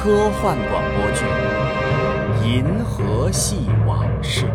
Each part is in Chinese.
科幻广播剧《银河系往事》，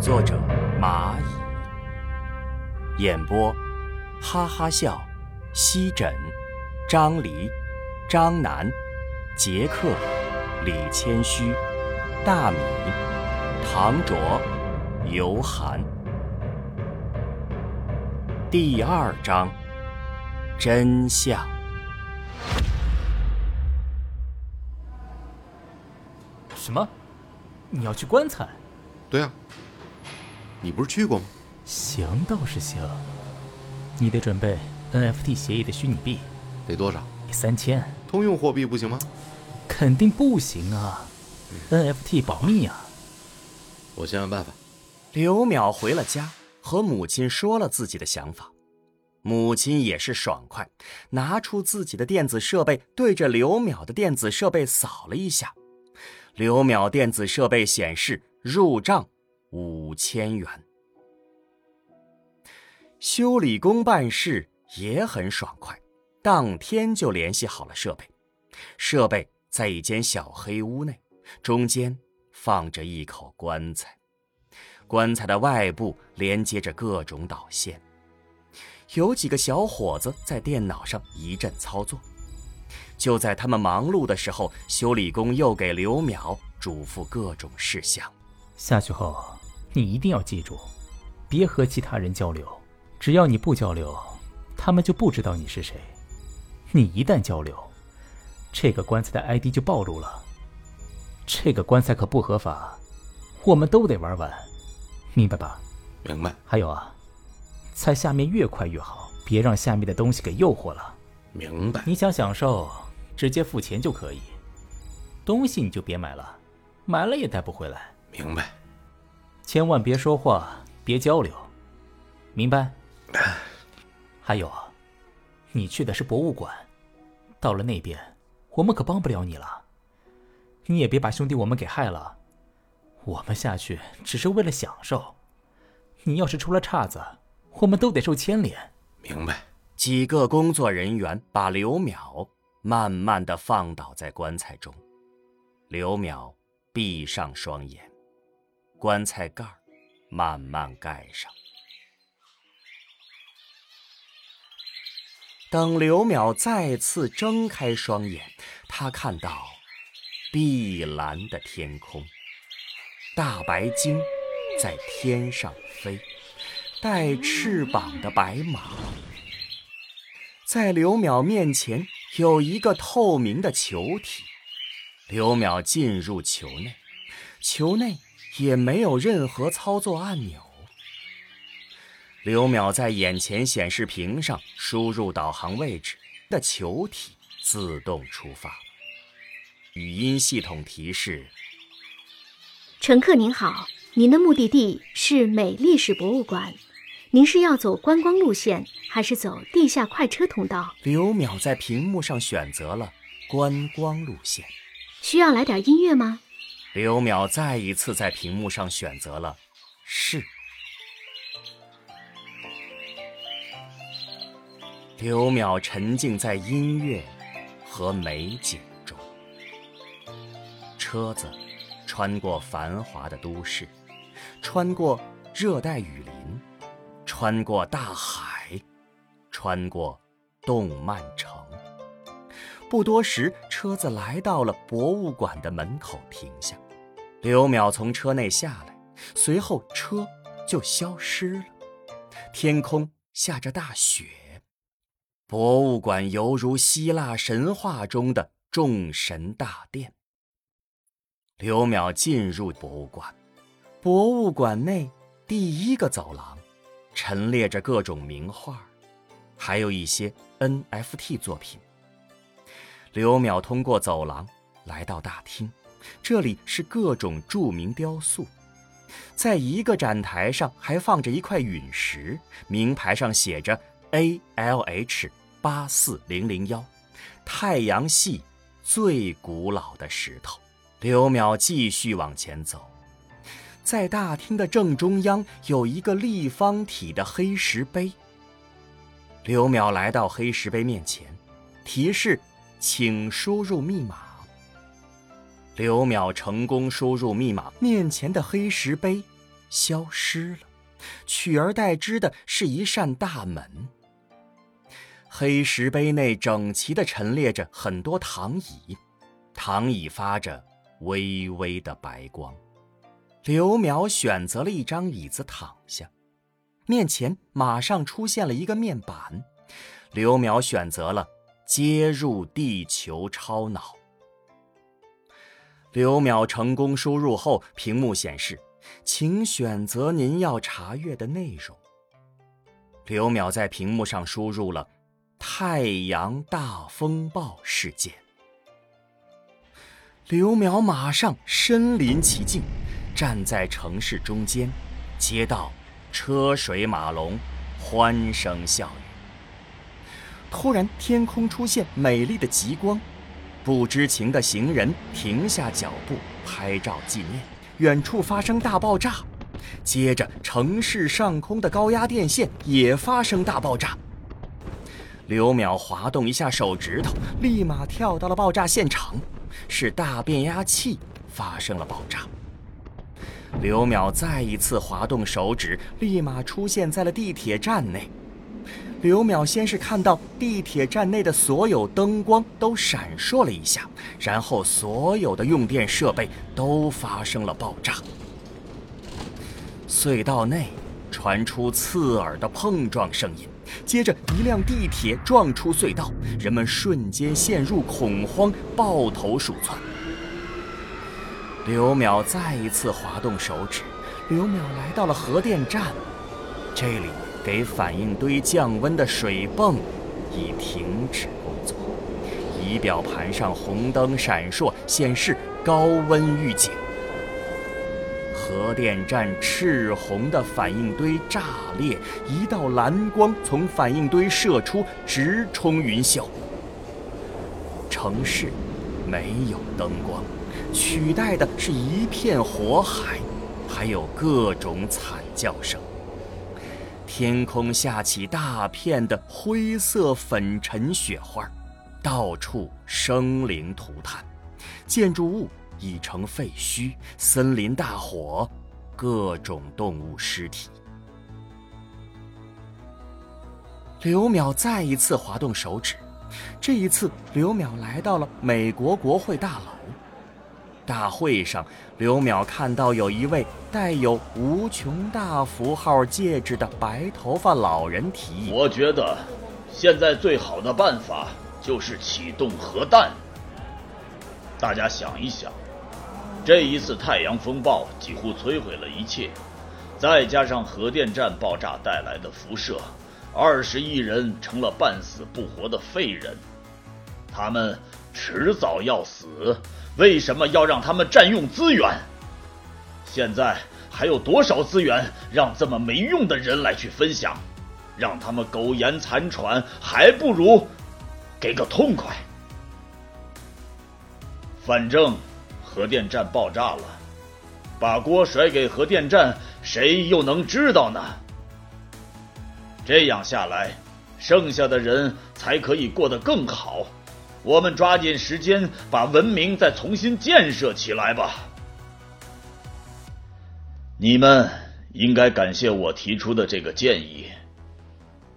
作者蚂蚁，演播哈哈笑、西枕、张黎、张楠、杰克、李谦虚、大米、唐卓、尤寒。第二章，真相。什么？你要去棺材？对啊，你不是去过吗？行倒是行，你得准备 NFT 协议的虚拟币，得多少？三千。通用货币不行吗？肯定不行啊，NFT 保密啊。我想想办法。刘淼回了家，和母亲说了自己的想法。母亲也是爽快，拿出自己的电子设备，对着刘淼的电子设备扫了一下。刘淼电子设备显示入账五千元。修理工办事也很爽快，当天就联系好了设备。设备在一间小黑屋内，中间放着一口棺材，棺材的外部连接着各种导线。有几个小伙子在电脑上一阵操作。就在他们忙碌的时候，修理工又给刘淼嘱咐各种事项。下去后，你一定要记住，别和其他人交流。只要你不交流，他们就不知道你是谁。你一旦交流，这个棺材的 ID 就暴露了。这个棺材可不合法，我们都得玩完，明白吧？明白。还有啊，在下面越快越好，别让下面的东西给诱惑了。明白。你想享受？直接付钱就可以，东西你就别买了，买了也带不回来。明白。千万别说话，别交流，明白？还有，你去的是博物馆，到了那边，我们可帮不了你了。你也别把兄弟我们给害了，我们下去只是为了享受。你要是出了岔子，我们都得受牵连。明白。几个工作人员把刘淼。慢慢的放倒在棺材中，刘淼闭上双眼，棺材盖慢慢盖上。等刘淼再次睁开双眼，他看到碧蓝的天空，大白鲸在天上飞，带翅膀的白马在刘淼面前。有一个透明的球体，刘淼进入球内，球内也没有任何操作按钮。刘淼在眼前显示屏上输入导航位置，的球体自动出发。语音系统提示：乘客您好，您的目的地是美历史博物馆。您是要走观光路线，还是走地下快车通道？刘淼在屏幕上选择了观光路线。需要来点音乐吗？刘淼再一次在屏幕上选择了是。刘淼沉浸在音乐和美景中，车子穿过繁华的都市，穿过热带雨林。穿过大海，穿过动漫城。不多时，车子来到了博物馆的门口停下。刘淼从车内下来，随后车就消失了。天空下着大雪，博物馆犹如希腊神话中的众神大殿。刘淼进入博物馆，博物馆内第一个走廊。陈列着各种名画，还有一些 NFT 作品。刘淼通过走廊来到大厅，这里是各种著名雕塑。在一个展台上还放着一块陨石，名牌上写着 ALH 八四零零幺，太阳系最古老的石头。刘淼继续往前走。在大厅的正中央有一个立方体的黑石碑。刘淼来到黑石碑面前，提示：“请输入密码。”刘淼成功输入密码，面前的黑石碑消失了，取而代之的是一扇大门。黑石碑内整齐地陈列着很多躺椅，躺椅发着微微的白光。刘淼选择了一张椅子躺下，面前马上出现了一个面板。刘淼选择了接入地球超脑。刘淼成功输入后，屏幕显示：“请选择您要查阅的内容。”刘淼在屏幕上输入了。太阳大风暴事件，刘淼马上身临其境，站在城市中间，街道车水马龙，欢声笑语。突然，天空出现美丽的极光，不知情的行人停下脚步拍照纪念。远处发生大爆炸，接着城市上空的高压电线也发生大爆炸。刘淼滑动一下手指头，立马跳到了爆炸现场，是大变压器发生了爆炸。刘淼再一次滑动手指，立马出现在了地铁站内。刘淼先是看到地铁站内的所有灯光都闪烁了一下，然后所有的用电设备都发生了爆炸。隧道内传出刺耳的碰撞声音。接着，一辆地铁撞出隧道，人们瞬间陷入恐慌，抱头鼠窜。刘淼再一次滑动手指，刘淼来到了核电站，这里给反应堆降温的水泵已停止工作，仪表盘上红灯闪烁，显示高温预警。核电站赤红的反应堆炸裂，一道蓝光从反应堆射出，直冲云霄。城市没有灯光，取代的是一片火海，还有各种惨叫声。天空下起大片的灰色粉尘雪花，到处生灵涂炭，建筑物。已成废墟，森林大火，各种动物尸体。刘淼再一次滑动手指，这一次刘淼来到了美国国会大楼。大会上，刘淼看到有一位带有“无穷大”符号戒指的白头发老人提议：“我觉得，现在最好的办法就是启动核弹。大家想一想。”这一次太阳风暴几乎摧毁了一切，再加上核电站爆炸带来的辐射，二十亿人成了半死不活的废人，他们迟早要死。为什么要让他们占用资源？现在还有多少资源让这么没用的人来去分享？让他们苟延残喘，还不如给个痛快。反正。核电站爆炸了，把锅甩给核电站，谁又能知道呢？这样下来，剩下的人才可以过得更好。我们抓紧时间把文明再重新建设起来吧。你们应该感谢我提出的这个建议，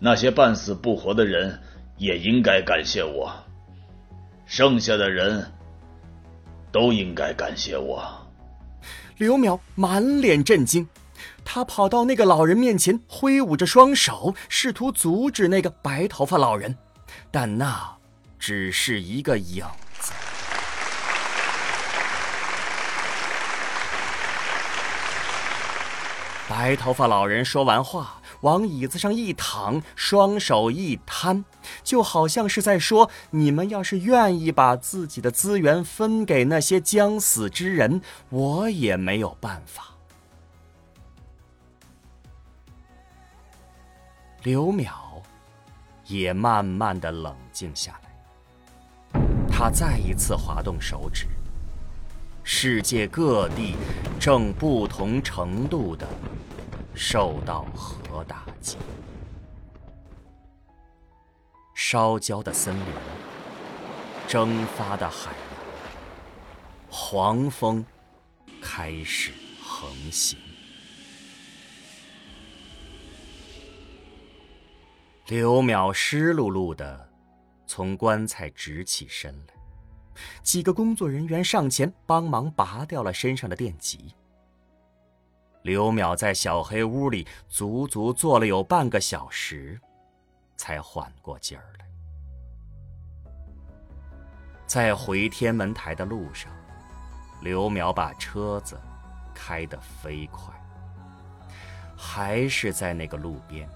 那些半死不活的人也应该感谢我，剩下的人。都应该感谢我。刘淼满脸震惊，他跑到那个老人面前，挥舞着双手，试图阻止那个白头发老人，但那只是一个影子。白头发老人说完话。往椅子上一躺，双手一摊，就好像是在说：“你们要是愿意把自己的资源分给那些将死之人，我也没有办法。”刘淼也慢慢的冷静下来，他再一次滑动手指，世界各地正不同程度的。受到核打击，烧焦的森林，蒸发的海，黄蜂开始横行。刘淼湿漉漉的从棺材直起身来，几个工作人员上前帮忙拔掉了身上的电极。刘淼在小黑屋里足足坐了有半个小时，才缓过劲儿来。在回天文台的路上，刘淼把车子开得飞快。还是在那个路边，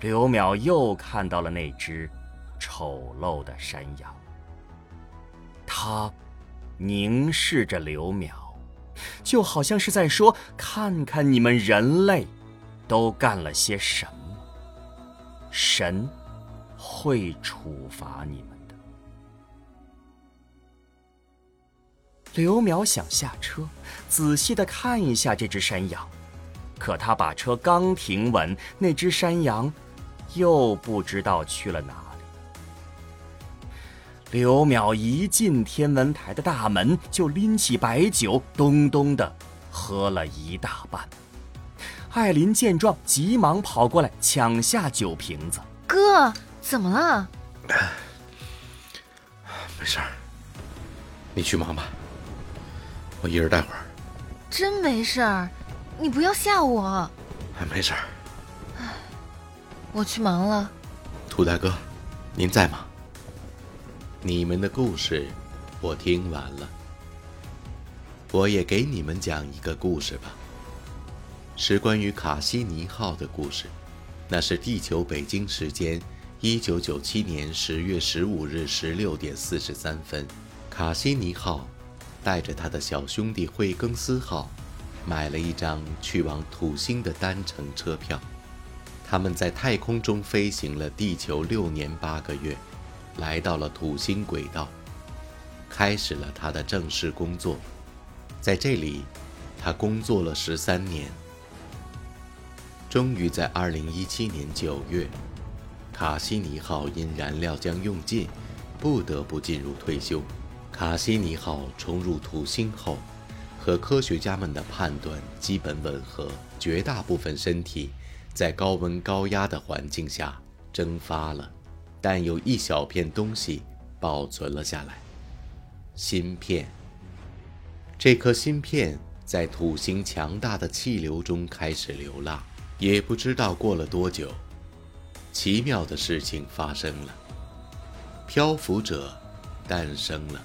刘淼又看到了那只丑陋的山羊。它凝视着刘淼。就好像是在说：“看看你们人类，都干了些什么？神会处罚你们的。”刘淼想下车，仔细的看一下这只山羊，可他把车刚停稳，那只山羊又不知道去了哪。刘淼一进天文台的大门，就拎起白酒，咚咚的喝了一大半。艾琳见状，急忙跑过来抢下酒瓶子。哥，怎么了？没事儿，你去忙吧，我一人待会儿。真没事儿，你不要吓我。没事儿。我去忙了。涂大哥，您在吗？你们的故事，我听完了。我也给你们讲一个故事吧，是关于卡西尼号的故事。那是地球北京时间一九九七年十月十五日十六点四十三分，卡西尼号带着他的小兄弟惠更斯号，买了一张去往土星的单程车票。他们在太空中飞行了地球六年八个月。来到了土星轨道，开始了他的正式工作。在这里，他工作了十三年。终于在二零一七年九月，卡西尼号因燃料将用尽，不得不进入退休。卡西尼号冲入土星后，和科学家们的判断基本吻合，绝大部分身体在高温高压的环境下蒸发了。但有一小片东西保存了下来，芯片。这颗芯片在土星强大的气流中开始流浪，也不知道过了多久，奇妙的事情发生了，漂浮者诞生了。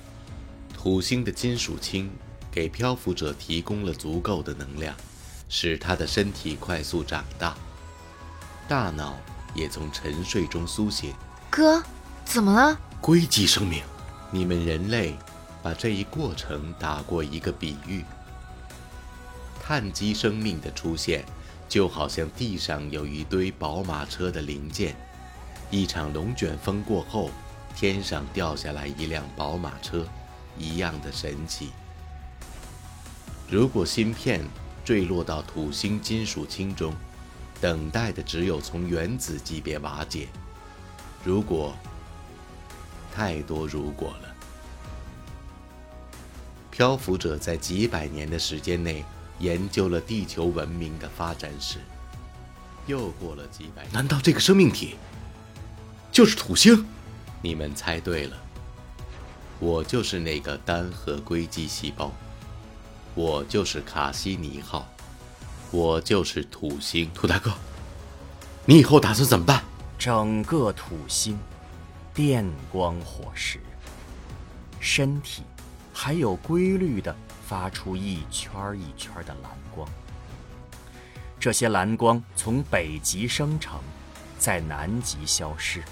土星的金属氢给漂浮者提供了足够的能量，使他的身体快速长大，大脑也从沉睡中苏醒。哥，怎么了？硅基生命，你们人类把这一过程打过一个比喻。碳基生命的出现，就好像地上有一堆宝马车的零件，一场龙卷风过后，天上掉下来一辆宝马车，一样的神奇。如果芯片坠落到土星金属氢中，等待的只有从原子级别瓦解。如果太多如果了，漂浮者在几百年的时间内研究了地球文明的发展史。又过了几百年，难道这个生命体就是土星？你们猜对了，我就是那个单核硅基细胞，我就是卡西尼号，我就是土星。土大哥，你以后打算怎么办？整个土星，电光火石，身体还有规律的发出一圈一圈的蓝光。这些蓝光从北极生成，在南极消失。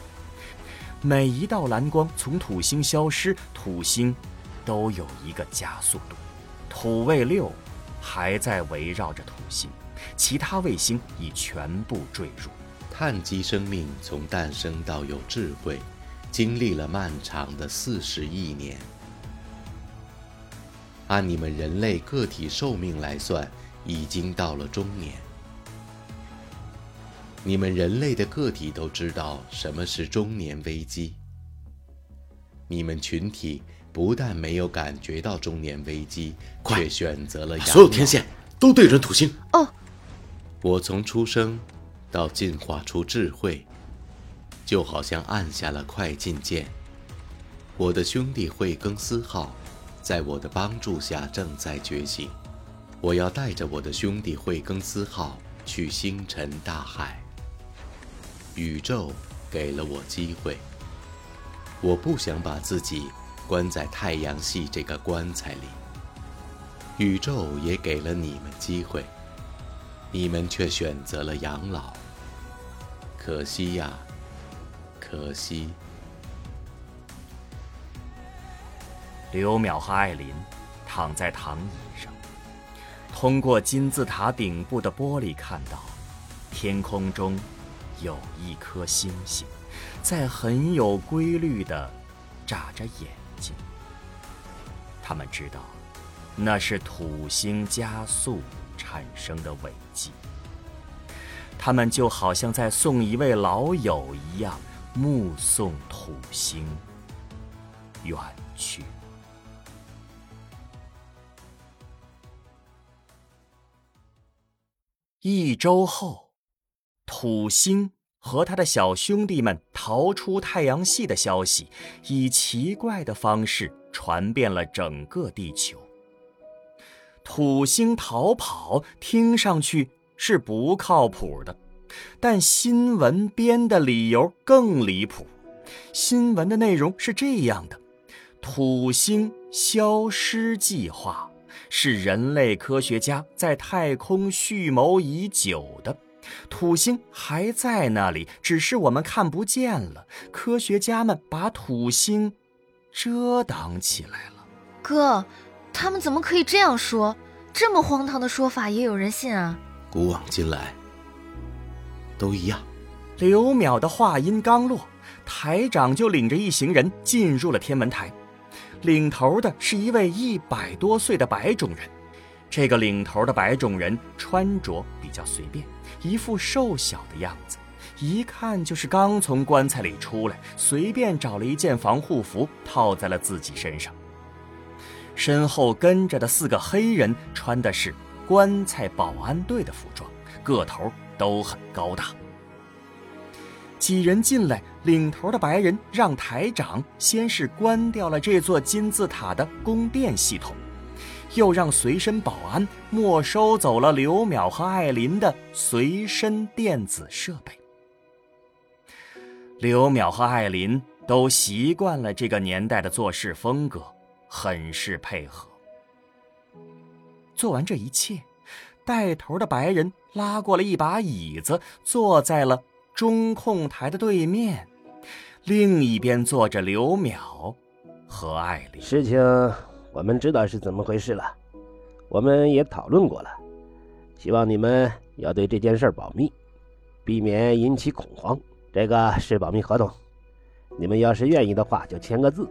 每一道蓝光从土星消失，土星都有一个加速度。土卫六还在围绕着土星，其他卫星已全部坠入。碳基生命从诞生到有智慧，经历了漫长的四十亿年。按你们人类个体寿命来算，已经到了中年。你们人类的个体都知道什么是中年危机。你们群体不但没有感觉到中年危机，却选择了养所有天线都对准土星。哦，我从出生到进化出智慧，就好像按下了快进键。我的兄弟惠更斯号，在我的帮助下正在觉醒。我要带着我的兄弟惠更斯号去星辰大海。宇宙给了我机会，我不想把自己关在太阳系这个棺材里。宇宙也给了你们机会。你们却选择了养老，可惜呀，可惜。刘淼和艾琳躺在躺椅上，通过金字塔顶部的玻璃看到，天空中有一颗星星，在很有规律地眨着眼睛。他们知道，那是土星加速产生的尾迹。他们就好像在送一位老友一样，目送土星远去。一周后，土星和他的小兄弟们逃出太阳系的消息，以奇怪的方式传遍了整个地球。土星逃跑听上去是不靠谱的，但新闻编的理由更离谱。新闻的内容是这样的：土星消失计划。是人类科学家在太空蓄谋已久的，土星还在那里，只是我们看不见了。科学家们把土星遮挡起来了。哥，他们怎么可以这样说？这么荒唐的说法也有人信啊？古往今来，都一样。刘淼的话音刚落，台长就领着一行人进入了天文台。领头的是一位一百多岁的白种人，这个领头的白种人穿着比较随便，一副瘦小的样子，一看就是刚从棺材里出来，随便找了一件防护服套在了自己身上。身后跟着的四个黑人穿的是棺材保安队的服装，个头都很高大。几人进来，领头的白人让台长先是关掉了这座金字塔的供电系统，又让随身保安没收走了刘淼和艾琳的随身电子设备。刘淼和艾琳都习惯了这个年代的做事风格，很是配合。做完这一切，带头的白人拉过了一把椅子，坐在了。中控台的对面，另一边坐着刘淼和艾丽。事情我们知道是怎么回事了，我们也讨论过了，希望你们要对这件事保密，避免引起恐慌。这个是保密合同，你们要是愿意的话就签个字。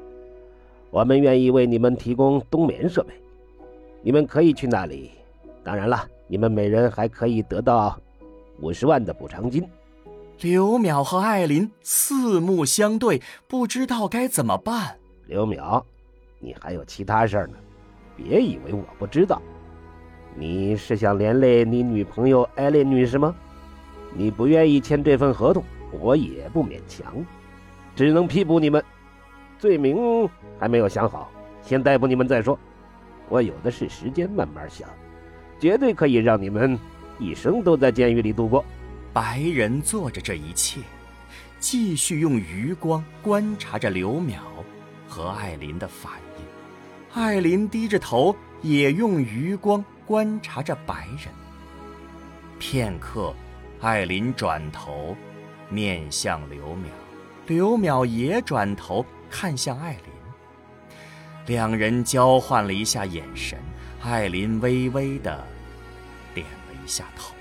我们愿意为你们提供冬眠设备，你们可以去那里。当然了，你们每人还可以得到五十万的补偿金。刘淼和艾琳四目相对，不知道该怎么办。刘淼，你还有其他事儿呢，别以为我不知道。你是想连累你女朋友艾琳女士吗？你不愿意签这份合同，我也不勉强，只能批捕你们。罪名还没有想好，先逮捕你们再说。我有的是时间，慢慢想，绝对可以让你们一生都在监狱里度过。白人做着这一切，继续用余光观察着刘淼和艾琳的反应。艾琳低着头，也用余光观察着白人。片刻，艾琳转头面向刘淼，刘淼也转头看向艾琳。两人交换了一下眼神，艾琳微微的点了一下头。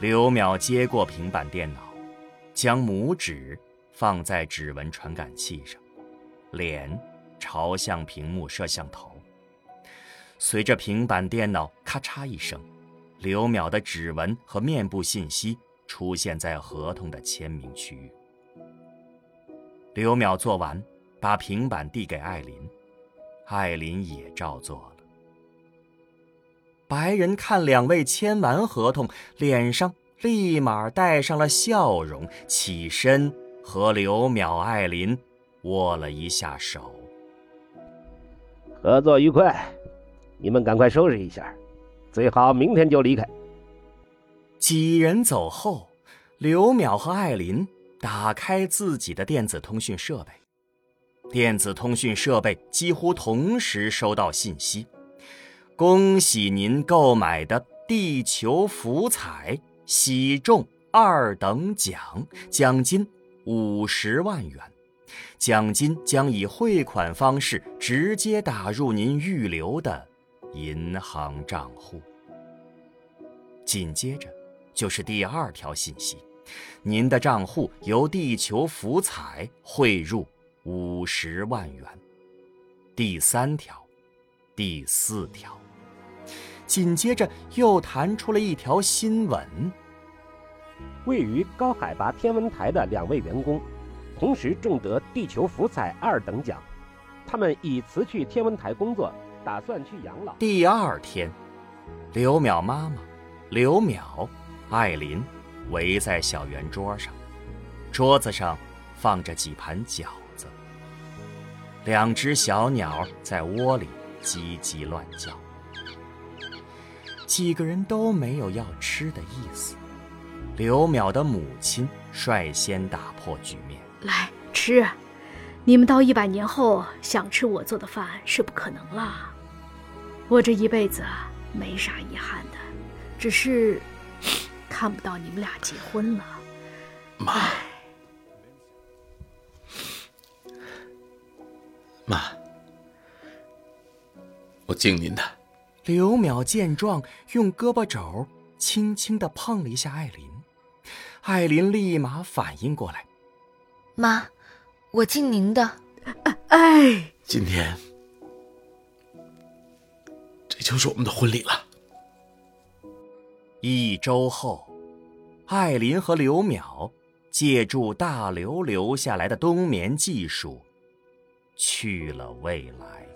刘淼接过平板电脑，将拇指放在指纹传感器上，脸朝向屏幕摄像头。随着平板电脑咔嚓一声，刘淼的指纹和面部信息出现在合同的签名区域。刘淼做完，把平板递给艾琳，艾琳也照做了。白人看两位签完合同，脸上立马带上了笑容，起身和刘淼、艾琳握了一下手。合作愉快，你们赶快收拾一下，最好明天就离开。几人走后，刘淼和艾琳打开自己的电子通讯设备，电子通讯设备几乎同时收到信息。恭喜您购买的地球福彩喜中二等奖，奖金五十万元，奖金将以汇款方式直接打入您预留的银行账户。紧接着就是第二条信息，您的账户由地球福彩汇入五十万元。第三条，第四条。紧接着又弹出了一条新闻：位于高海拔天文台的两位员工，同时中得地球福彩二等奖，他们已辞去天文台工作，打算去养老。第二天，刘淼妈妈、刘淼、艾琳围在小圆桌上，桌子上放着几盘饺子，两只小鸟在窝里叽叽乱叫。几个人都没有要吃的意思。刘淼的母亲率先打破局面：“来吃，你们到一百年后想吃我做的饭是不可能了。我这一辈子没啥遗憾的，只是 看不到你们俩结婚了。”妈，妈，我敬您的。刘淼见状，用胳膊肘轻轻的碰了一下艾琳，艾琳立马反应过来：“妈，我敬您的。”哎，今天这就是我们的婚礼了。一周后，艾琳和刘淼借助大刘留下来的冬眠技术，去了未来。